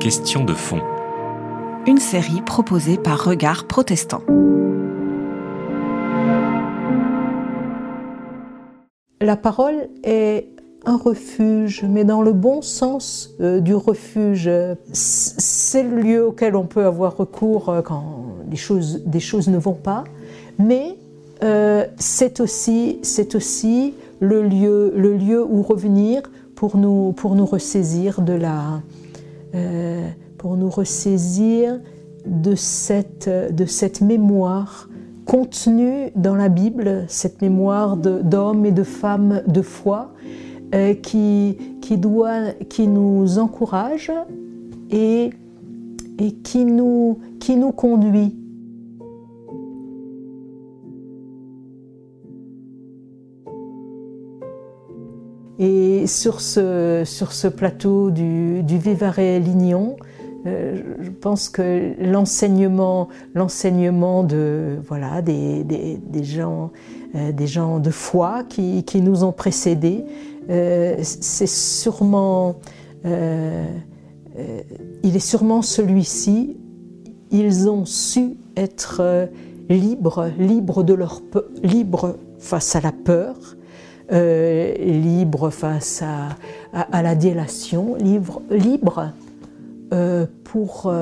Question de fond. Une série proposée par Regard Protestant. La parole est un refuge, mais dans le bon sens euh, du refuge. C'est le lieu auquel on peut avoir recours euh, quand des choses, des choses ne vont pas, mais euh, c'est aussi, c'est aussi le, lieu, le lieu où revenir pour nous, pour nous ressaisir de la, pour nous ressaisir de cette, de cette mémoire contenue dans la Bible, cette mémoire d'hommes et de femmes de foi euh, qui, qui, doit, qui nous encourage et, et qui, nous, qui nous conduit. Et sur ce, sur ce plateau du, du Vivarais-Lignon, euh, je pense que l'enseignement, l'enseignement de voilà des, des, des gens, euh, des gens de foi qui, qui nous ont précédés, euh, c'est sûrement, il est sûrement celui-ci. Ils ont su être libres, libres de leur libres face à la peur, libres face à, la délation, libres, libres pour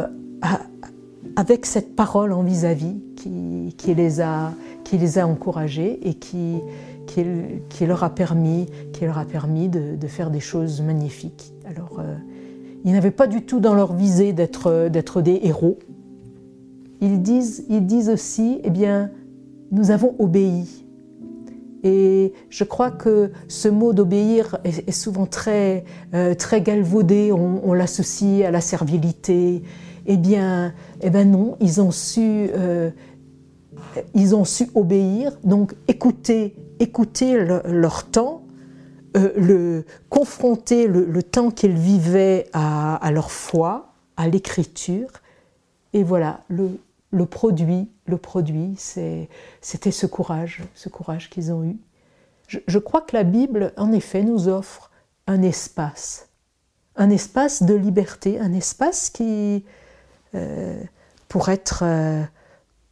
avec cette parole en vis-à-vis qui, les a, qui les a encouragés et qui, qui, leur a permis, qui leur a permis de, faire des choses magnifiques. Alors, euh, ils n'avaient pas du tout dans leur visée d'être, d'être des héros. Ils disent, ils disent aussi, eh bien, nous avons obéi. Et je crois que ce mot d'obéir est, souvent très, euh, très galvaudé, on, l'associe à la servilité. Eh bien, eh bien non, ils ont su, euh, ils ont su obéir, donc écouter écouter leur temps, euh, le, confronter le, temps qu'ils vivaient à, leur foi, à l'écriture. Et voilà, le, le produit, le produit, c'était ce courage, ce courage qu'ils ont eu. Je, crois que la Bible, en effet, nous offre un espace, un espace de liberté, un espace qui, euh, pour être euh,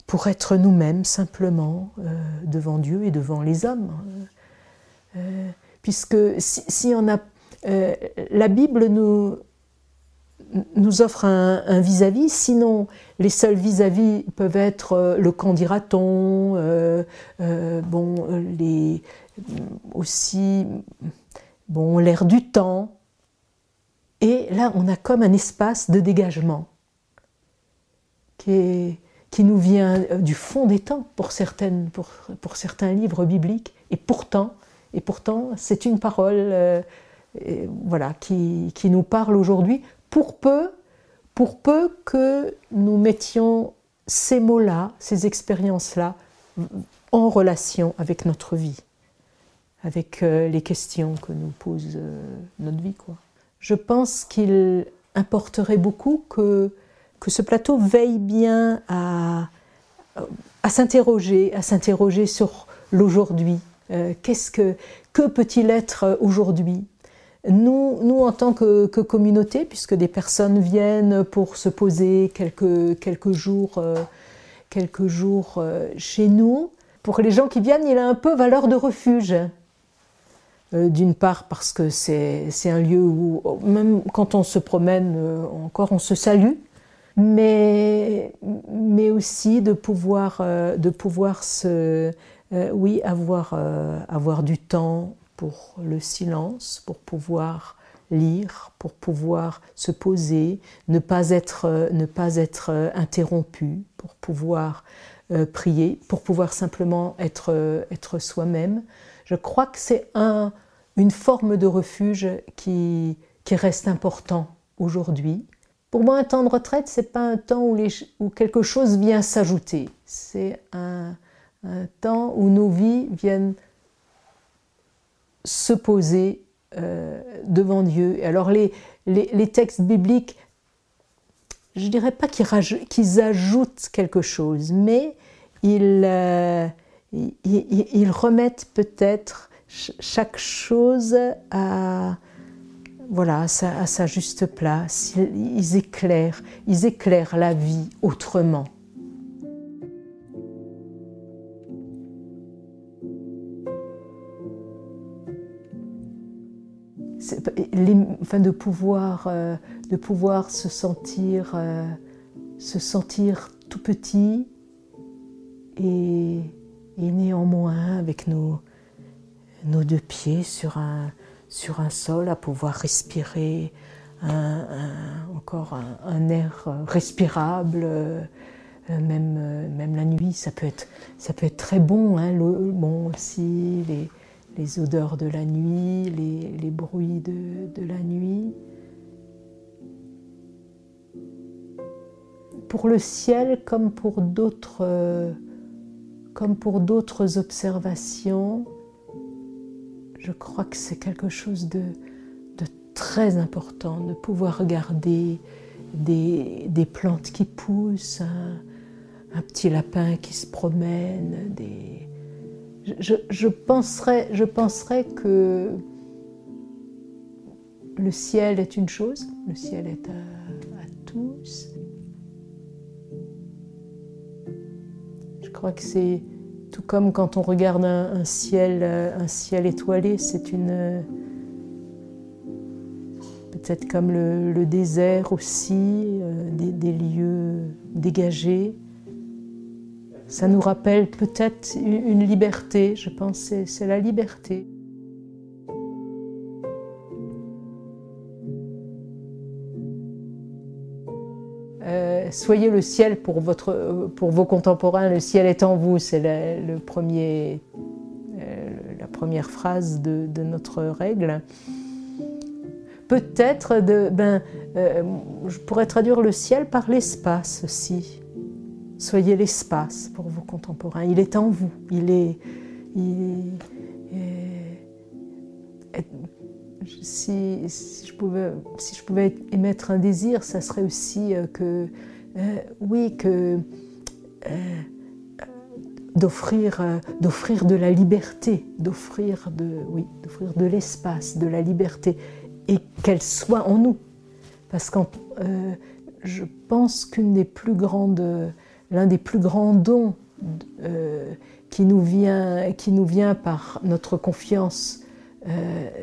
pour être nous-mêmes simplement euh, devant Dieu et devant les hommes. Puisque si, on a, la Bible nous, nous offre un vis-à-vis, sinon les seuls vis-à-vis peuvent être le quand dira-t-on, bon, les, aussi bon, l'air du temps. Et là, on a comme un espace de dégagement qui qui nous vient euh, du fond des temps pour, certaines, pour, pour certains livres bibliques. Et pourtant, et pourtant c'est une parole euh, voilà, qui, qui, nous parle aujourd'hui pour peu, pour peu que nous mettions ces mots-là, ces expériences-là, en relation avec notre vie, avec euh, les questions que nous pose notre vie. Je pense qu'il importerait beaucoup que que ce plateau veille bien à, à s'interroger, à s'interroger sur l'aujourd'hui. Euh, qu'est-ce que, que peut-il être aujourd'hui? Nous, nous, en tant que, communauté, puisque des personnes viennent pour se poser quelques, quelques jours, euh, quelques jours euh, chez nous, pour les gens qui viennent, il a un peu valeur de refuge. D'une part parce que c'est un lieu où, même quand on se promène, encore on se salue, mais, mais aussi de pouvoir, euh, de pouvoir se, euh, oui, avoir, euh, avoir du temps pour le silence, pour pouvoir lire, pour pouvoir se poser, ne pas être, ne pas être interrompu, pour pouvoir prier, pour pouvoir simplement être, être soi-même. Je crois que c'est un, une forme de refuge qui, qui reste important aujourd'hui pour moi, un temps de retraite, c'est pas un temps où, les, où, quelque chose vient s'ajouter. C'est un, temps où nos vies viennent se poser euh, devant Dieu. Alors les, textes bibliques, je dirais pas qu'ils ajoutent quelque chose, mais ils, euh, remettent peut-être chaque chose à, sa, juste place. Ils éclairent la vie autrement. De pouvoir, euh, de pouvoir se sentir, euh, se sentir tout petit et, néanmoins avec nos, nos deux pieds sur un, sur un sol, à pouvoir respirer encore un, air respirable. Euh, même, même la nuit, ça peut être, ça peut être très bon. Hein, bon aussi, les, odeurs de la nuit, les, bruits de, la nuit. Pour le ciel, comme pour d'autres, comme pour d'autres observations, je crois que c'est quelque chose de, très important de pouvoir regarder des, plantes qui poussent, un, petit lapin qui se promène. Des... Je, penserais, je que le ciel est une chose, le ciel est à, tous. Je crois que c'est tout comme quand on regarde un, ciel, euh, un ciel étoilé, c'est une. Peut-être comme le, désert aussi, euh, des, lieux dégagés. Ça nous rappelle peut-être une liberté, je pense, c'est la liberté. soyez le ciel pour, votre, pour vos contemporains, le ciel est en vous, c'est premier, euh, la première phrase de, notre règle. Peut-être, ben, euh, je pourrais traduire le ciel par l'espace aussi. Soyez l'espace pour vos contemporains. Il est en vous. Il est. si, si, je pouvais, si je pouvais émettre un désir, ça serait aussi euh, que euh, oui, que euh, d'offrir, euh, d'offrir de la liberté, d'offrir de, oui, d'offrir de l'espace, de la liberté, et qu'elle soit en nous. Parce que je pense qu'une des plus grandes, l'un des plus grands dons qui, nous vient, qui nous vient par notre confiance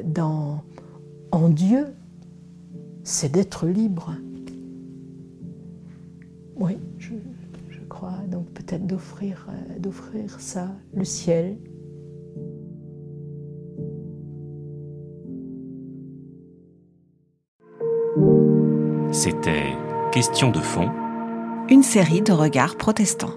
dans, en Dieu, c'est d'être libre. Oui, je, crois donc peut-être d'offrir, euh, d'offrir ça, le ciel. C'était Question de fond. Une série de regards protestants.